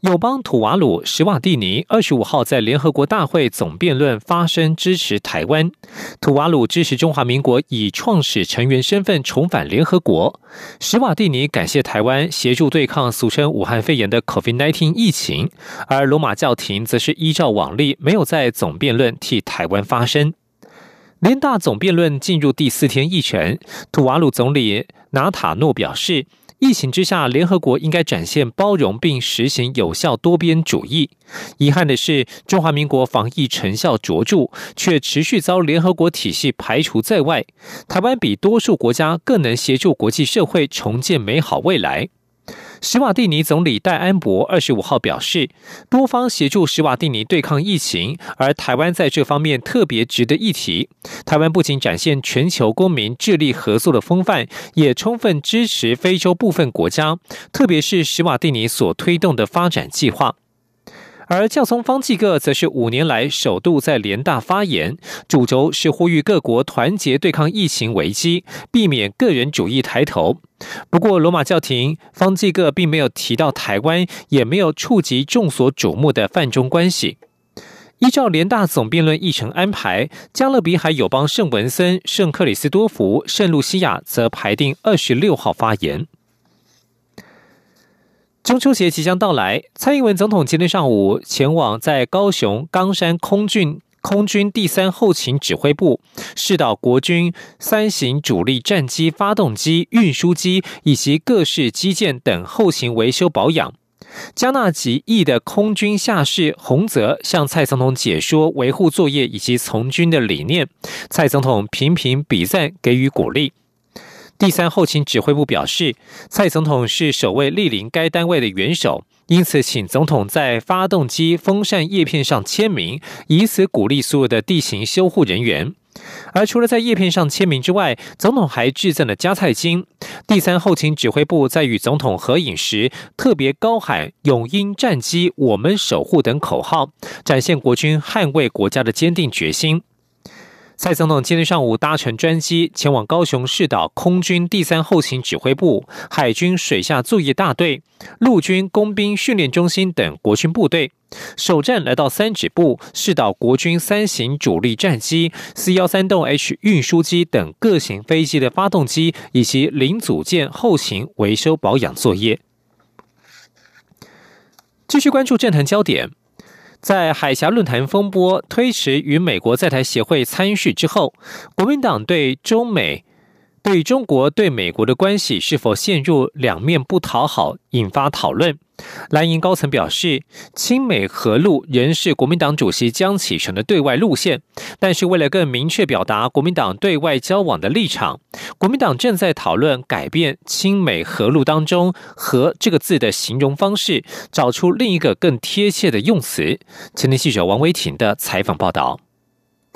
友邦土瓦鲁史瓦蒂尼二十五号在联合国大会总辩论发声支持台湾。土瓦鲁支持中华民国以创始成员身份重返联合国。史瓦蒂尼感谢台湾协助对抗俗称武汉肺炎的 COVID-19 疫情，而罗马教廷则是依照往例，没有在总辩论替台湾发声。联大总辩论进入第四天议程，土瓦鲁总理纳塔诺表示。疫情之下，联合国应该展现包容并实行有效多边主义。遗憾的是，中华民国防疫成效卓著，却持续遭联合国体系排除在外。台湾比多数国家更能协助国际社会重建美好未来。史瓦蒂尼总理戴安博二十五号表示，多方协助史瓦蒂尼对抗疫情，而台湾在这方面特别值得一提。台湾不仅展现全球公民致力合作的风范，也充分支持非洲部分国家，特别是史瓦蒂尼所推动的发展计划。而教宗方济各则是五年来首度在联大发言，主轴是呼吁各国团结对抗疫情危机，避免个人主义抬头。不过，罗马教廷方济各并没有提到台湾，也没有触及众所瞩目的泛中关系。依照联大总辩论议程安排，加勒比海友邦圣文森、圣克里斯多福、圣露西亚则排定二十六号发言。中秋节即将到来，蔡英文总统今天上午前往在高雄冈山空军空军第三后勤指挥部，试导国军三型主力战机发动机、运输机以及各式机件等后勤维修保养。加纳及役的空军下士洪泽向蔡总统解说维护作业以及从军的理念，蔡总统频频比赞，给予鼓励。第三后勤指挥部表示，蔡总统是首位莅临该单位的元首，因此请总统在发动机风扇叶片上签名，以此鼓励所有的地形修护人员。而除了在叶片上签名之外，总统还致赠了加菜金。第三后勤指挥部在与总统合影时，特别高喊“永鹰战机，我们守护”等口号，展现国军捍卫国家的坚定决心。蔡总统今天上午搭乘专机前往高雄市岛空军第三后勤指挥部、海军水下作业大队、陆军工兵训练中心等国军部队，首站来到三指部，试岛国军三型主力战机、C 幺三栋 H 运输机等各型飞机的发动机以及零组件后勤维修保养作业。继续关注政坛焦点。在海峡论坛风波推迟与美国在台协会参叙之后，国民党对中美。对中国对美国的关系是否陷入两面不讨好，引发讨论。蓝营高层表示，亲美和路仍是国民党主席江启臣的对外路线，但是为了更明确表达国民党对外交往的立场，国民党正在讨论改变亲美和路当中“和”这个字的形容方式，找出另一个更贴切的用词。前天记者王维婷的采访报道。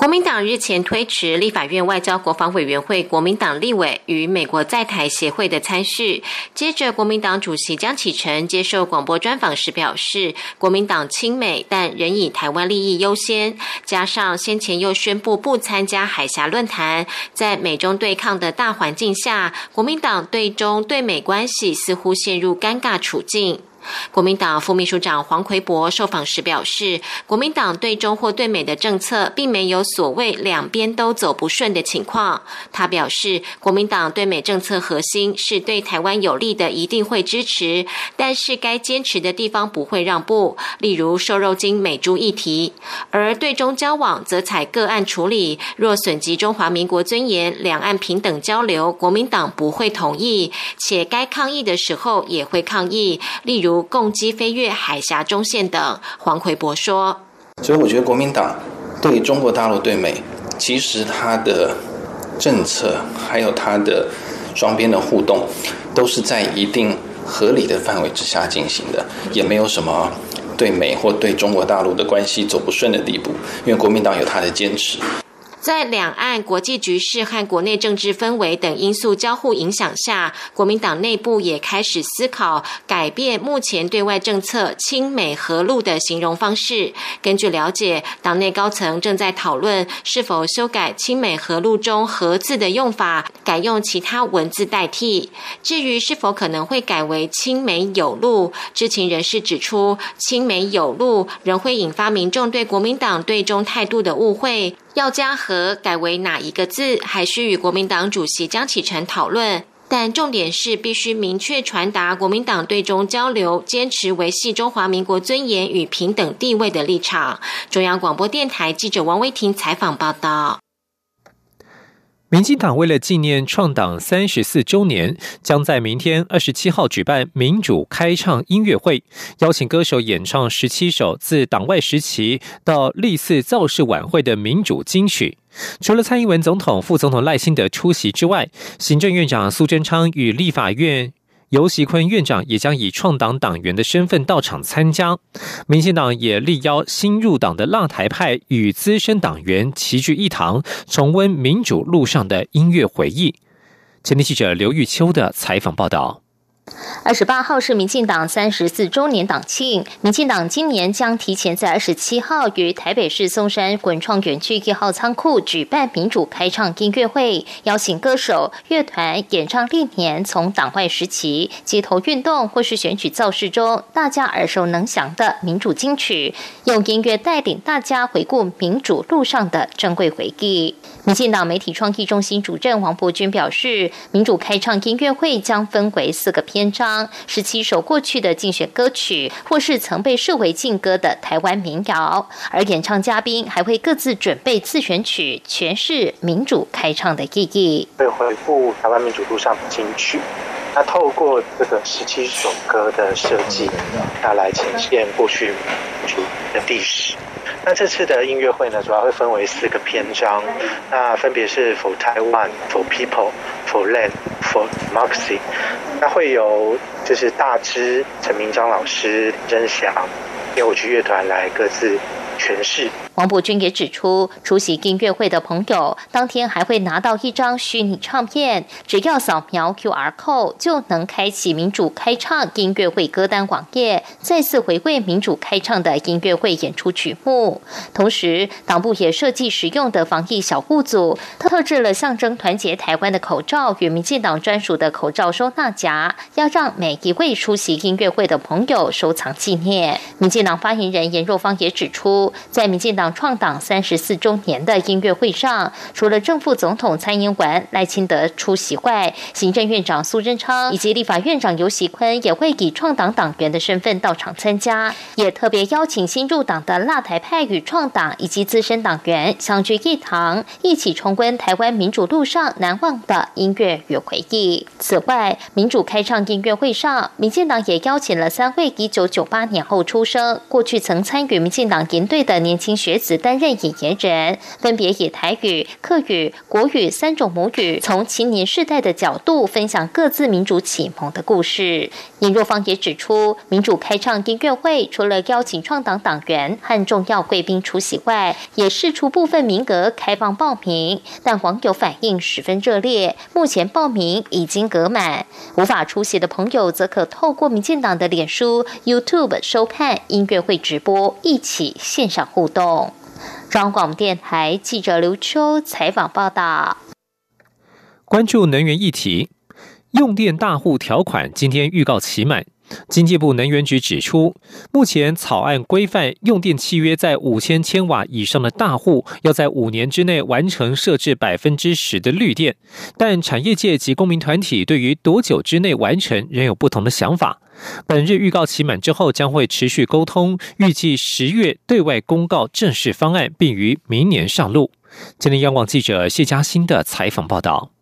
国民党日前推迟立法院外交国防委员会国民党立委与美国在台协会的参事。接着，国民党主席江启臣接受广播专访时表示，国民党亲美，但仍以台湾利益优先。加上先前又宣布不参加海峡论坛，在美中对抗的大环境下，国民党对中对美关系似乎陷入尴尬处境。国民党副秘书长黄奎博受访时表示，国民党对中或对美的政策，并没有所谓两边都走不顺的情况。他表示，国民党对美政策核心是对台湾有利的，一定会支持；但是该坚持的地方不会让步，例如瘦肉精美猪议题。而对中交往则采个案处理，若损及中华民国尊严、两岸平等交流，国民党不会同意，且该抗议的时候也会抗议，例如。共机飞越海峡中线等，黄奎博说：“所以我觉得国民党对中国大陆对美，其实它的政策还有它的双边的互动，都是在一定合理的范围之下进行的，也没有什么对美或对中国大陆的关系走不顺的地步，因为国民党有他的坚持。”在两岸国际局势和国内政治氛围等因素交互影响下，国民党内部也开始思考改变目前对外政策“亲美和路”的形容方式。根据了解，党内高层正在讨论是否修改“亲美和路”中“和”字的用法，改用其他文字代替。至于是否可能会改为“亲美有路”，知情人士指出，“亲美有路”仍会引发民众对国民党对中态度的误会。要将和改为哪一个字，还需与国民党主席江启臣讨论。但重点是必须明确传达国民党对中交流坚持维系中华民国尊严与平等地位的立场。中央广播电台记者王威婷采访报道。民进党为了纪念创党三十四周年，将在明天二十七号举办民主开唱音乐会，邀请歌手演唱十七首自党外时期到历次造势晚会的民主金曲。除了蔡英文总统、副总统赖清德出席之外，行政院长苏贞昌与立法院。尤习坤院长也将以创党党员的身份到场参加。民进党也力邀新入党的浪台派与资深党员齐聚一堂，重温民主路上的音乐回忆。前天记者刘玉秋的采访报道。二十八号是民进党三十四周年党庆，民进党今年将提前在二十七号于台北市松山滚创园区一号仓库举办民主开唱音乐会，邀请歌手、乐团演唱历年从党外时期、街头运动或是选举造势中大家耳熟能详的民主金曲，用音乐带领大家回顾民主路上的珍贵回忆。民进党媒体创意中心主任王伯君表示，民主开唱音乐会将分为四个篇章，十七首过去的竞选歌曲，或是曾被设为禁歌的台湾民谣，而演唱嘉宾还会各自准备自选曲，诠释民主开唱的意义。会回顾台湾民主路上的金曲，那透过这个十七首歌的设计，那来呈现过去民主的历史。那这次的音乐会呢，主要会分为四个篇章，那分别是 For Taiwan、For People、For Land、For Democracy。那会有就是大支陈明章老师、林真祥、烟火区乐团来各自。诠释。王伯君也指出，出席音乐会的朋友当天还会拿到一张虚拟唱片，只要扫描 QR code 就能开启民主开唱音乐会歌单网页，再次回味民主开唱的音乐会演出曲目。同时，党部也设计实用的防疫小物组，特制了象征团结台湾的口罩与民进党专属的口罩收纳夹，要让每一位出席音乐会的朋友收藏纪念。民进党发言人严若芳也指出。在民进党创党三十四周年的音乐会上，除了正副总统蔡英文、赖清德出席外，行政院长苏贞昌以及立法院长游喜坤也会以创党党员的身份到场参加，也特别邀请新入党的辣台派与创党以及资深党员相聚一堂，一起重温台湾民主路上难忘的音乐与回忆。此外，民主开唱音乐会上，民进党也邀请了三位一九九八年后出生、过去曾参与民进党营。的年轻学子担任引言人，分别以台语、客语、国语三种母语，从青年世代的角度分享各自民主启蒙的故事。尹若芳也指出，民主开唱音乐会除了邀请创党党员和重要贵宾出席外，也释出部分名额开放报名，但网友反应十分热烈。目前报名已经隔满，无法出席的朋友则可透过民进党的脸书、YouTube 收看音乐会直播，一起线上互动。中央广播电台记者刘秋采访报道。关注能源议题。用电大户条款今天预告期满，经济部能源局指出，目前草案规范用电契约在五千千瓦以上的大户要在五年之内完成设置百分之十的绿电，但产业界及公民团体对于多久之内完成仍有不同的想法。本日预告期满之后，将会持续沟通，预计十月对外公告正式方案，并于明年上路。今天央广记者谢嘉欣的采访报道。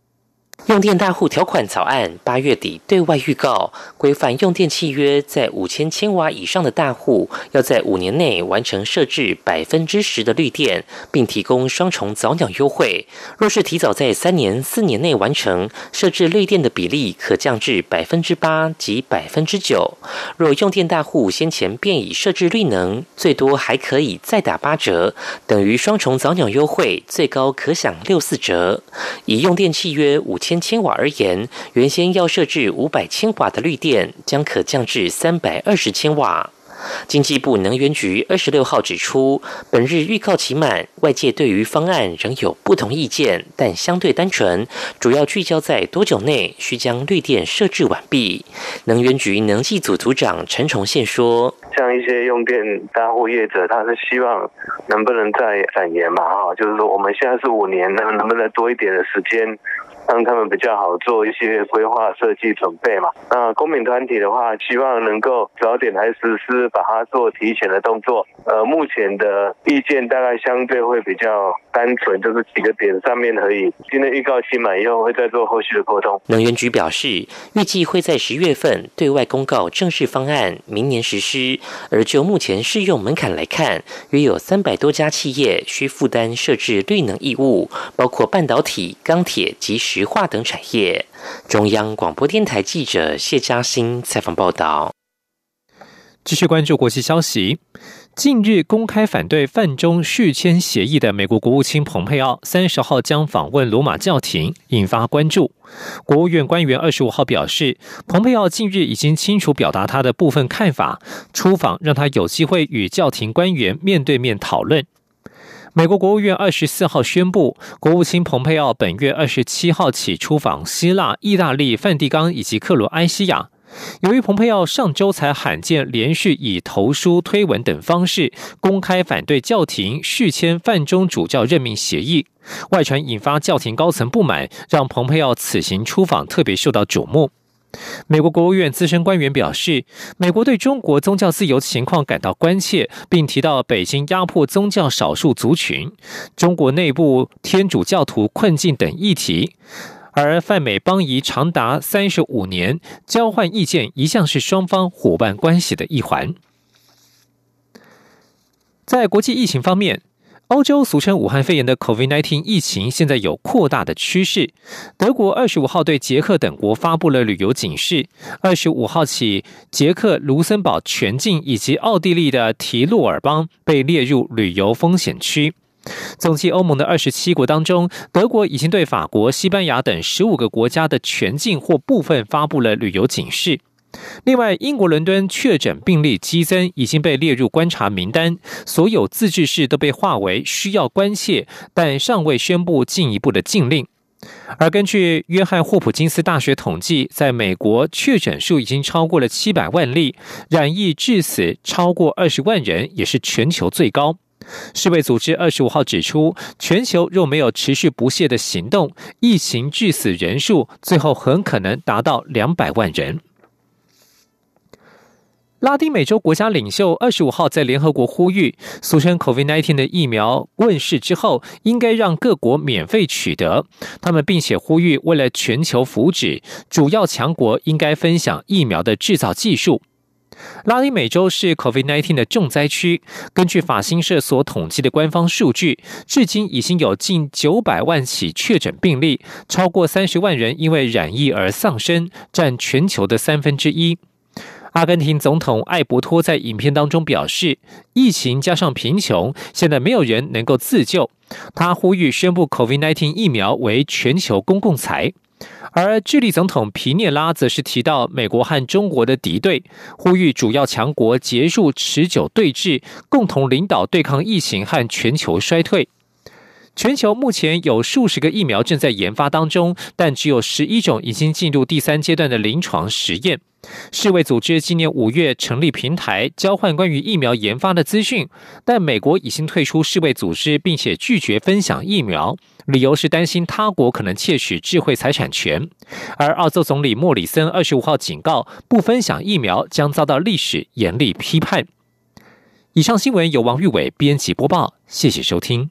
用电大户条款草案八月底对外预告，规范用电契约在五千千瓦以上的大户，要在五年内完成设置百分之十的绿电，并提供双重早鸟优惠。若是提早在三年、四年内完成设置绿电的比例，可降至百分之八及百分之九。若用电大户先前便已设置绿能，最多还可以再打八折，等于双重早鸟优惠，最高可享六四折。以用电契约五千。千千瓦而言，原先要设置五百千瓦的绿电，将可降至三百二十千瓦。经济部能源局二十六号指出，本日预告期满，外界对于方案仍有不同意见，但相对单纯，主要聚焦在多久内需将绿电设置完毕。能源局能计组组长陈崇宪说：“像一些用电大户业者，他是希望能不能再展延嘛？哈，就是说我们现在是五年，那能不能多一点的时间？”让他们比较好做一些规划设计准备嘛。那公民团体的话，希望能够早点来实施，把它做提前的动作。呃，目前的意见大概相对会比较单纯，就是几个点上面而已。今天预告期满以后，会再做后续的沟通。能源局表示，预计会在十月份对外公告正式方案，明年实施。而就目前适用门槛来看，约有三百多家企业需负担设置绿能义务，包括半导体、钢铁及石石化等产业。中央广播电台记者谢嘉欣采访报道。继续关注国际消息。近日公开反对范中续签协议的美国国务卿蓬佩奥，三十号将访问罗马教廷，引发关注。国务院官员二十五号表示，蓬佩奥近日已经清楚表达他的部分看法，出访让他有机会与教廷官员面对面讨论。美国国务院二十四号宣布，国务卿蓬佩奥本月二十七号起出访希腊、意大利、梵蒂冈以及克罗埃西亚。由于蓬佩奥上周才罕见连续以投书、推文等方式公开反对教廷续签范中主教任命协议，外传引发教廷高层不满，让蓬佩奥此行出访特别受到瞩目。美国国务院资深官员表示，美国对中国宗教自由情况感到关切，并提到北京压迫宗教少数族群、中国内部天主教徒困境等议题。而泛美邦谊长达三十五年，交换意见一向是双方伙伴关系的一环。在国际疫情方面，欧洲俗称武汉肺炎的 COVID-19 疫情现在有扩大的趋势。德国二十五号对捷克等国发布了旅游警示，二十五号起，捷克、卢森堡全境以及奥地利的提洛尔邦被列入旅游风险区。总计欧盟的二十七国当中，德国已经对法国、西班牙等十五个国家的全境或部分发布了旅游警示。另外，英国伦敦确诊病例激增，已经被列入观察名单，所有自治市都被划为需要关切，但尚未宣布进一步的禁令。而根据约翰霍普金斯大学统计，在美国确诊数已经超过了七百万例，染疫致死超过二十万人，也是全球最高。世卫组织二十五号指出，全球若没有持续不懈的行动，疫情致死人数最后很可能达到两百万人。拉丁美洲国家领袖二十五号在联合国呼吁，俗称 COVID-19 的疫苗问世之后，应该让各国免费取得。他们并且呼吁，为了全球福祉，主要强国应该分享疫苗的制造技术。拉丁美洲是 COVID-19 的重灾区。根据法新社所统计的官方数据，至今已经有近九百万起确诊病例，超过三十万人因为染疫而丧生，占全球的三分之一。阿根廷总统艾伯托在影片当中表示，疫情加上贫穷，现在没有人能够自救。他呼吁宣布 COVID-19 疫苗为全球公共财。而智利总统皮涅拉则是提到美国和中国的敌对，呼吁主要强国结束持久对峙，共同领导对抗疫情和全球衰退。全球目前有数十个疫苗正在研发当中，但只有十一种已经进入第三阶段的临床实验。世卫组织今年五月成立平台，交换关于疫苗研发的资讯，但美国已经退出世卫组织，并且拒绝分享疫苗，理由是担心他国可能窃取智慧财产权。而澳洲总理莫里森二十五号警告，不分享疫苗将遭到历史严厉批判。以上新闻由王玉伟编辑播报，谢谢收听。